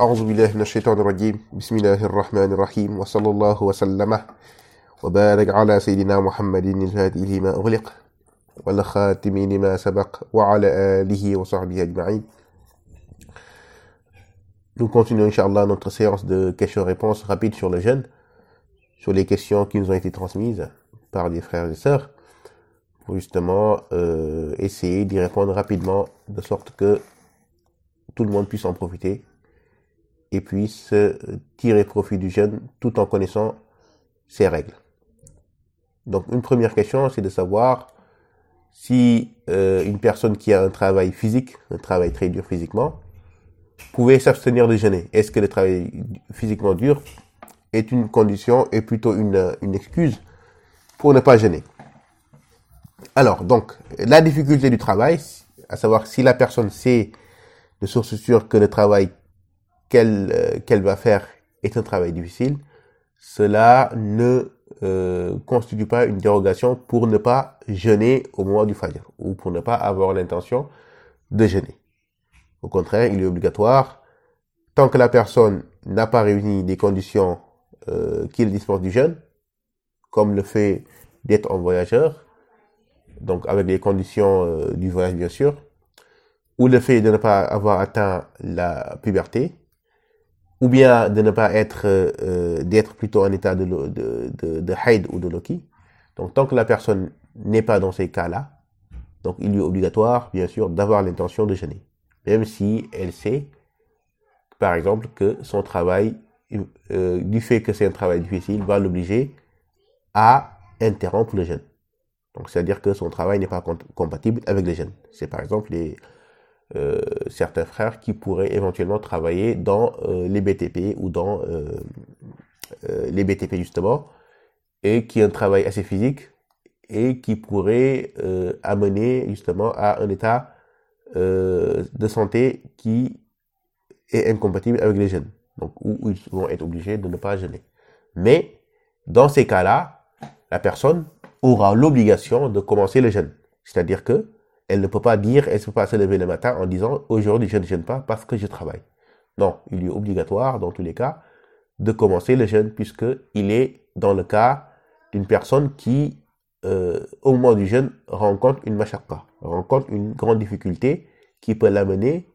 أعوذ بالله من الشيطان الرجيم بسم الله الرحمن الرحيم وصلى الله وسلم وبارك على سيدنا محمد الهادي لما أغلق والخاتم لما سبق وعلى آله وصحبه أجمعين Nous continuons, Inch'Allah, notre séance de questions-réponses rapides sur le jeûne, sur les questions qui nous ont été transmises par des frères et sœurs, pour justement euh, essayer d'y répondre rapidement, de sorte que tout le monde puisse en profiter et puisse tirer profit du jeûne tout en connaissant ses règles. Donc une première question, c'est de savoir si euh, une personne qui a un travail physique, un travail très dur physiquement, pouvait s'abstenir de jeûner. Est-ce que le travail physiquement dur est une condition et plutôt une, une excuse pour ne pas jeûner? Alors, donc, la difficulté du travail, à savoir si la personne sait de source sûre que le travail qu'elle euh, qu'elle va faire est un travail difficile, cela ne euh, constitue pas une dérogation pour ne pas jeûner au moment du Fajr ou pour ne pas avoir l'intention de jeûner. Au contraire, il est obligatoire, tant que la personne n'a pas réuni des conditions euh, qui le dispensent du jeûne, comme le fait d'être en voyageur, donc avec les conditions euh, du voyage bien sûr, ou le fait de ne pas avoir atteint la puberté, ou bien de ne pas être, euh, d'être plutôt en état de, de, de, de ou de loki. Donc tant que la personne n'est pas dans ces cas-là, donc il lui est obligatoire, bien sûr, d'avoir l'intention de jeûner. Même si elle sait, par exemple, que son travail, euh, du fait que c'est un travail difficile, va l'obliger à interrompre le jeûne. Donc c'est-à-dire que son travail n'est pas compatible avec le jeûne. C'est par exemple les, euh, certains frères qui pourraient éventuellement travailler dans euh, les BTP ou dans euh, euh, les BTP justement, et qui ont un travail assez physique et qui pourrait amener justement à un état de santé qui est incompatible avec les jeunes. Donc où, où ils vont être obligés de ne pas jeûner. Mais dans ces cas-là, la personne aura l'obligation de commencer le jeûne. C'est-à-dire que elle ne peut pas dire, elle ne peut pas se lever le matin en disant aujourd'hui je ne jeûne pas parce que je travaille. Non, il est obligatoire dans tous les cas de commencer le jeûne puisque il est dans le cas d'une personne qui euh, au moment du jeûne rencontre une mashaqqa, rencontre une grande difficulté qui peut l'amener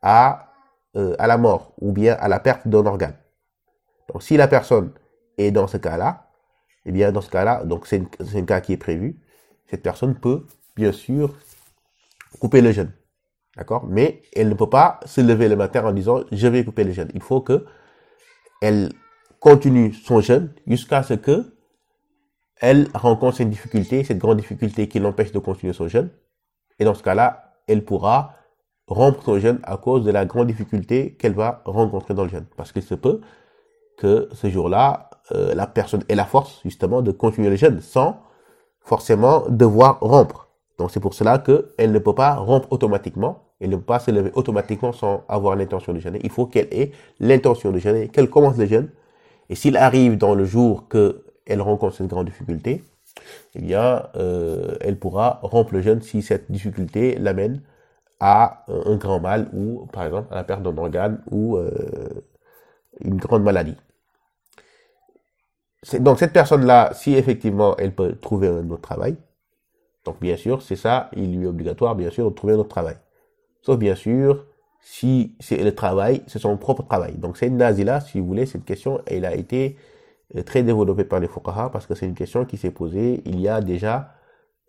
à euh, à la mort ou bien à la perte d'un organe. Donc si la personne est dans ce cas-là, eh bien dans ce cas-là, donc c'est un cas qui est prévu, cette personne peut bien sûr couper le jeûne. D'accord? Mais elle ne peut pas se lever le matin en disant je vais couper le jeûne. Il faut que elle continue son jeûne jusqu'à ce que elle rencontre cette difficulté, cette grande difficulté qui l'empêche de continuer son jeûne. Et dans ce cas-là, elle pourra rompre son jeûne à cause de la grande difficulté qu'elle va rencontrer dans le jeûne. Parce qu'il se peut que ce jour-là, euh, la personne ait la force justement de continuer le jeûne sans forcément devoir rompre. Donc c'est pour cela qu'elle ne peut pas rompre automatiquement, elle ne peut pas se lever automatiquement sans avoir l'intention de jeûner. Il faut qu'elle ait l'intention de jeûner, qu'elle commence le jeûne. Et s'il arrive dans le jour qu'elle rencontre cette grande difficulté, eh bien, euh, elle pourra rompre le jeûne si cette difficulté l'amène à un grand mal ou, par exemple, à la perte d'un organe ou euh, une grande maladie. Donc cette personne-là, si effectivement elle peut trouver un autre travail, donc bien sûr, c'est ça, il lui est obligatoire, bien sûr, de trouver un autre travail. Sauf bien sûr, si c'est le travail, c'est son propre travail. Donc c'est nazila, si vous voulez, cette question, elle a été très développée par les fuqaha parce que c'est une question qui s'est posée il y a déjà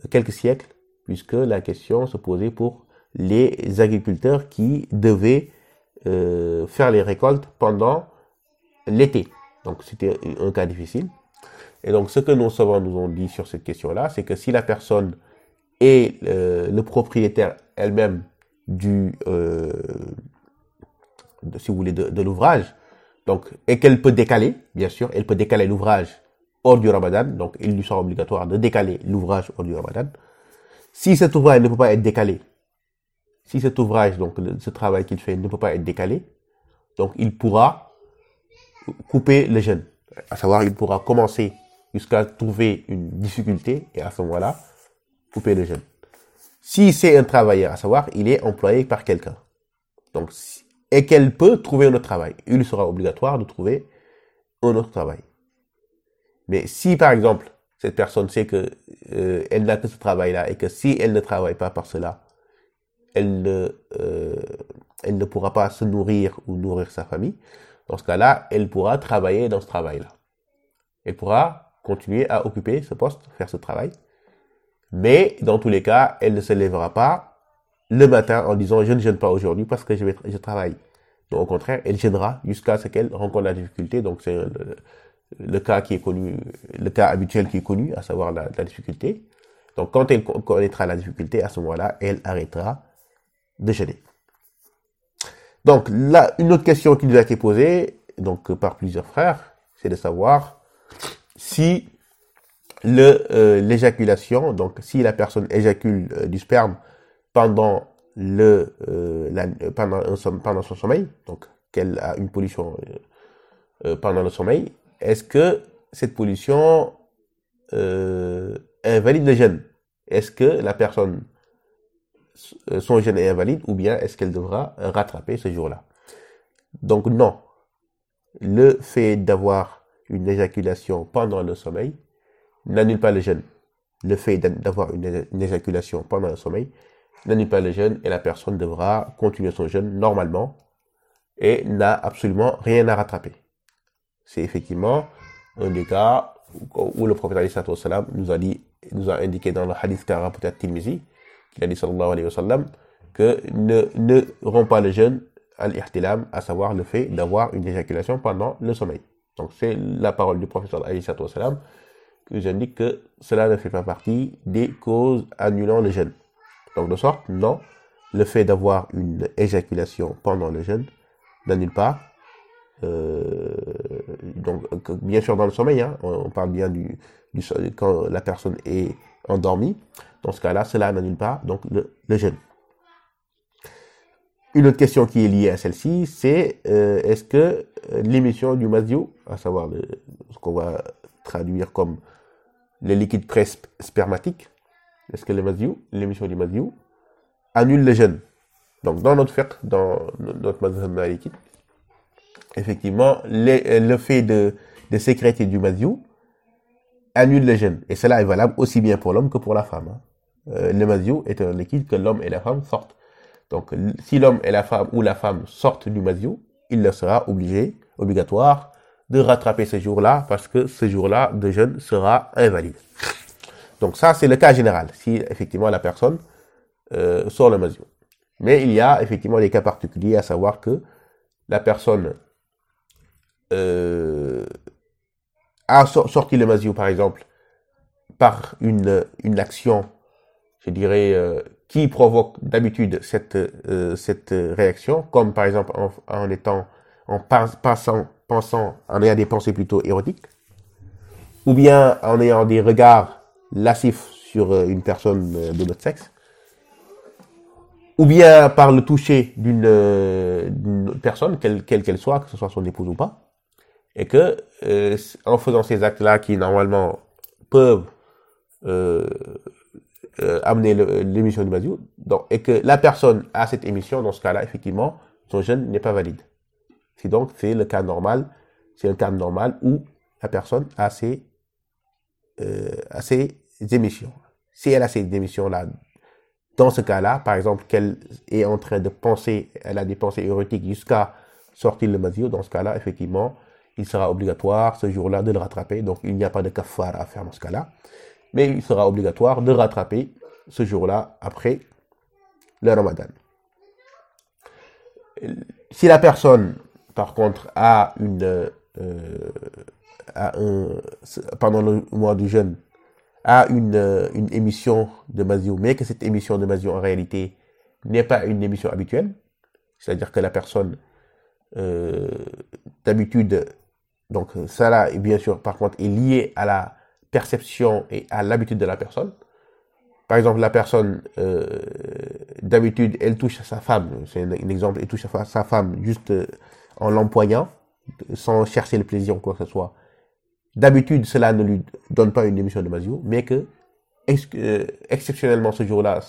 quelques siècles, puisque la question se posait pour les agriculteurs qui devaient euh, faire les récoltes pendant l'été. Donc c'était un cas difficile. Et donc ce que nos savants nous ont dit sur cette question-là, c'est que si la personne est euh, le propriétaire elle-même du, euh, de, si vous voulez, de, l'ouvrage, donc et qu'elle peut décaler, bien sûr, elle peut décaler l'ouvrage hors du Ramadan, donc il lui sera obligatoire de décaler l'ouvrage hors du Ramadan. Si cet ouvrage ne peut pas être décalé, si cet ouvrage, donc ce travail qu'il fait ne peut pas être décalé, donc il pourra couper le jeûne. À savoir, il pourra commencer jusqu'à trouver une difficulté et à ce moment-là, couper le jeûne. Si c'est un travailleur, à savoir, il est employé par quelqu'un. Donc, et qu'elle peut trouver un autre travail. Il sera obligatoire de trouver un autre travail. Mais si, par exemple, cette personne sait que euh, elle n'a que ce travail-là et que si elle ne travaille pas par cela, elle ne, euh, elle ne pourra pas se nourrir ou nourrir sa famille. Dans ce cas-là, elle pourra travailler dans ce travail-là. Elle pourra continuer à occuper ce poste, faire ce travail. Mais dans tous les cas, elle ne se lèvera pas le matin en disant je ne gêne pas aujourd'hui parce que je, je travaille. Donc au contraire, elle gênera jusqu'à ce qu'elle rencontre la difficulté. Donc c'est le, cas qui est connu, le cas habituel qui est connu, à savoir la, la difficulté. Donc quand elle connaîtra la difficulté, à ce moment-là, elle arrêtera de gêner. Donc là, une autre question qui nous a été posée, donc par plusieurs frères, c'est de savoir si le euh, l'éjaculation, donc si la personne éjacule euh, du sperme pendant le euh, la, pendant, pendant son sommeil, donc qu'elle a une pollution pendant le sommeil, est-ce que cette pollution invalide le gène? Est-ce que la personne son gène est invalide ou bien est-ce qu'elle devra rattraper ce jour-là Donc non, le fait d'avoir une éjaculation pendant le sommeil n'annule pas le jeûne. Le fait d'avoir une, éjaculation pendant le sommeil n'annule pas le jeûne et la personne devra continuer son jeûne normalement et n'a absolument rien à rattraper. C'est effectivement un des cas où le prophète nous a dit, nous a indiqué dans le hadith qu'a rapporté Tirmizi, qu'il a dit sallallahu alayhi wa sallam, que ne, ne rompt pas le jeûne al-ihtilam, à savoir le fait d'avoir une éjaculation pendant le sommeil. Donc c'est la parole du professeur alayhi salam que j'indique que cela ne fait pas partie des causes annulant le jeûne. Donc de sorte, non, le fait d'avoir une éjaculation pendant le jeûne n'annule pas. Euh, donc bien sûr dans le sommeil, hein, on, parle bien du quand la personne est endormie. Dans ce cas-là, cela n'annule pas donc le, le jeûne. Une autre question qui est liée à celle-ci, c'est euh, est-ce que euh, l'émission du mazio, à savoir ce qu'on va traduire comme le liquide spermatique, est-ce que l'émission du mazio, annule le jeûne? Donc dans notre fait, dans notre mazhab liquide, effectivement, le fait de, de sécréter du mazio annule le jeûne. Et cela est valable aussi bien pour l'homme que pour la femme. Hein. Euh, le mazio est un liquide que l'homme et la femme sortent. Donc, si l'homme et la femme ou la femme sortent du mazio, il leur sera obligé, obligatoire, de rattraper ce jour-là parce que ce jour-là de jeûne sera invalide. Donc ça, c'est le cas général, si effectivement la personne euh, sort le mazio. Mais il y a effectivement des cas particuliers, à savoir que la personne euh, a sorti le mazio, par exemple, par une, une action, je dirais, euh, qui provoque d'habitude cette, euh, cette réaction, comme par exemple en, étant, en passant, pensant, en ayant des pensées plutôt érotiques, ou bien en ayant des regards lascifs sur euh, une personne de notre sexe, ou bien par le toucher d'une personne, quelle qu'elle soit, que ce soit son épouse ou pas, et que en faisant ces actes-là qui normalement peuvent euh, amener l'émission du Maziou, donc, et que la personne a cette émission, dans ce cas-là, effectivement, son jeûne n'est pas valide. C'est donc, c'est le cas normal, c'est un cas normal où la personne a ses, euh, a ses émissions. Si elle a ces émissions-là, dans ce cas-là, par exemple, qu'elle est en train de penser, elle a des pensées érotiques jusqu'à sortir le mazio, dans ce cas-là, effectivement, il sera obligatoire ce jour-là de le rattraper. Donc, il n'y a pas de kafar à faire dans ce cas-là mais il sera obligatoire de rattraper ce jour-là après le ramadan. Si la personne, par contre, a une, euh, a un, pendant le mois du jeûne, a une, une émission de Mazio, mais que cette émission de Mazio en réalité n'est pas une émission habituelle, c'est-à-dire que la personne, euh, d'habitude, donc ça là, bien sûr, par contre, est lié à la perception et à l'habitude de la personne. Par exemple, la personne, euh, d'habitude, elle touche sa femme, c'est un, exemple, elle touche sa femme juste euh, en l'empoignant, sans chercher le plaisir ou quoi que ce soit. D'habitude, cela ne lui donne pas une émission de Mazio, mais que, euh, exceptionnellement ce jour-là,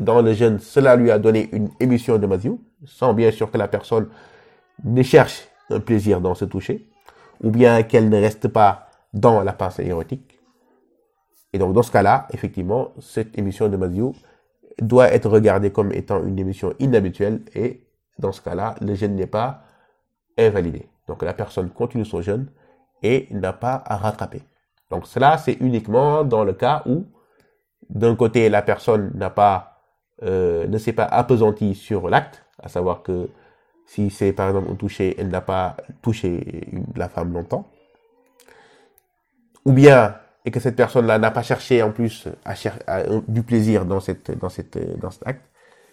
dans le jeûne, cela lui a donné une émission de Mazio, sans bien sûr que la personne ne cherche un plaisir dans se toucher, ou bien qu'elle ne reste pas dans la pensée érotique. Et donc, dans ce cas-là, effectivement, cette émission de Maziou doit être regardée comme étant une émission inhabituelle et dans ce cas-là, le jeûne n'est pas invalidé. Donc, la personne continue son jeûne et n'a pas à rattraper. Donc, cela, c'est uniquement dans le cas où, d'un côté, la personne n'a pas, euh, ne s'est pas appesantie sur l'acte, à savoir que si c'est par exemple un toucher, elle n'a pas touché la femme longtemps. Ou bien, et que cette personne-là n'a pas cherché en plus chercher du plaisir dans, cette, dans, cette, dans cet acte.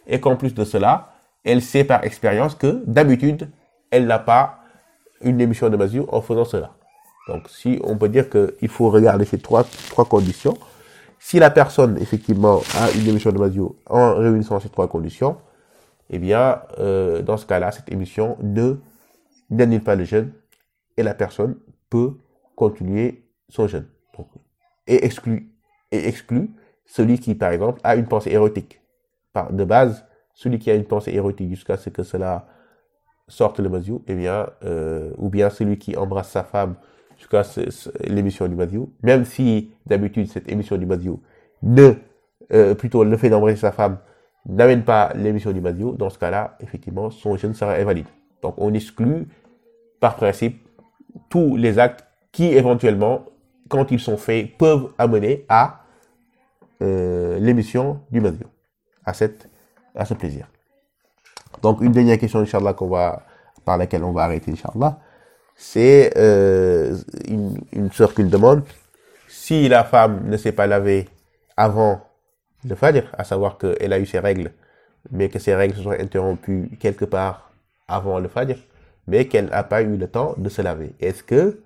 Et qu'en plus de cela, elle sait par expérience que d'habitude, elle n'a pas une émission de mesure en faisant cela. Donc, si on peut dire qu'il faut regarder ces trois, trois conditions, si la personne effectivement a une émission de mesure en réunissant ces trois conditions, eh bien, euh, dans ce cas-là, cette émission ne n'annule pas le jeûne et la personne peut continuer son jeûne. et exclut, et exclut celui qui, par exemple, a une pensée érotique. Par, de base, celui qui a une pensée érotique jusqu'à ce que cela sorte le maziou, eh bien, euh, ou bien celui qui embrasse sa femme jusqu'à l'émission du maziou, même si d'habitude cette émission du maziou ne, euh, plutôt le fait d'embrasser sa femme n'amène pas l'émission du maziou, dans ce cas-là, effectivement, son jeûne sera invalide. Donc on exclut par principe tous les actes qui éventuellement, quand ils sont faits, peuvent amener à euh, l'émission du maziou, à, cette, à ce plaisir. Donc une dernière question, Inch'Allah, qu'on par laquelle on va arrêter, Inch'Allah, c'est euh, une, une soeur qui demande si la femme ne s'est pas lavée avant le Fajr, à savoir qu'elle a eu ses règles, mais que ses règles se sont interrompues quelque part avant le Fajr, mais qu'elle n'a pas eu le temps de se laver. Est-ce que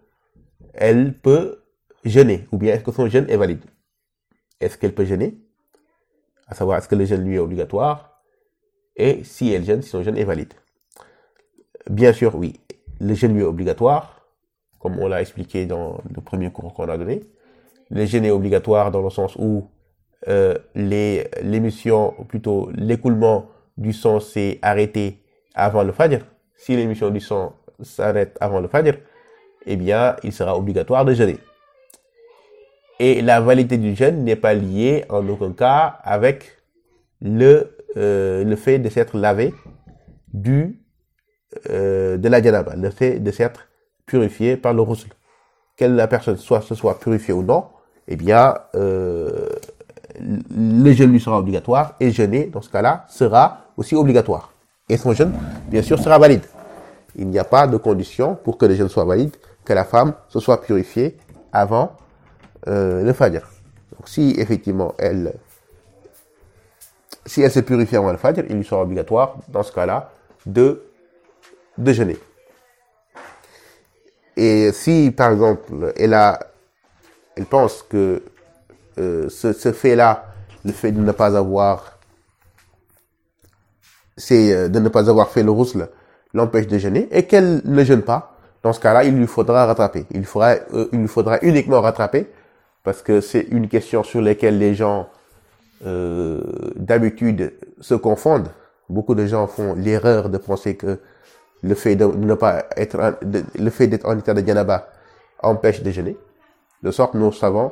elle peut jeûner ou bien est-ce que son jeûne est valide? Est-ce qu'elle peut jeûner? À savoir, est-ce que le jeûne lui est obligatoire? Et si elle jeûne, si son jeûne est valide? Bien sûr, oui. Le jeûne lui est obligatoire, comme on l'a expliqué dans le premier cours qu'on a donné. Le jeûne est obligatoire dans le sens où euh, l'émission, ou plutôt l'écoulement du sang s'est arrêté avant le Fajr, si l'émission du sang s'arrête avant le Fajr, eh bien, il sera obligatoire de jeûner. Et la validité du jeûne n'est pas liée en aucun cas avec le, euh, le fait de s'être lavé du, euh, de la janaba, le fait de s'être purifié par le roussel. Quelle la personne soit, se soit purifiée ou non, eh bien, euh, le jeûne lui sera obligatoire et jeûner, dans ce cas-là, sera aussi obligatoire. Et son jeûne, bien sûr, sera valide. Il n'y a pas de condition pour que le jeûne soit valide, que la femme se soit purifiée avant euh, le Fajr. Donc si effectivement elle, si elle se purifie avant le Fajr, il lui sera obligatoire, dans ce cas-là, de, de jeûner. Et si, par exemple, elle a, elle pense que euh, ce, ce fait-là, le fait de ne pas avoir, c'est euh, de ne pas avoir fait le rousle, l'empêche de jeûner, et qu'elle ne jeûne pas, dans ce cas-là, il lui faudra rattraper. Il, faudra, euh, il lui faudra uniquement rattraper, parce que c'est une question sur laquelle les gens, euh, d'habitude, se confondent. Beaucoup de gens font l'erreur de penser que le fait de ne pas être, le fait d'être en état de janaba empêche de jeûner. De sorte, nous savons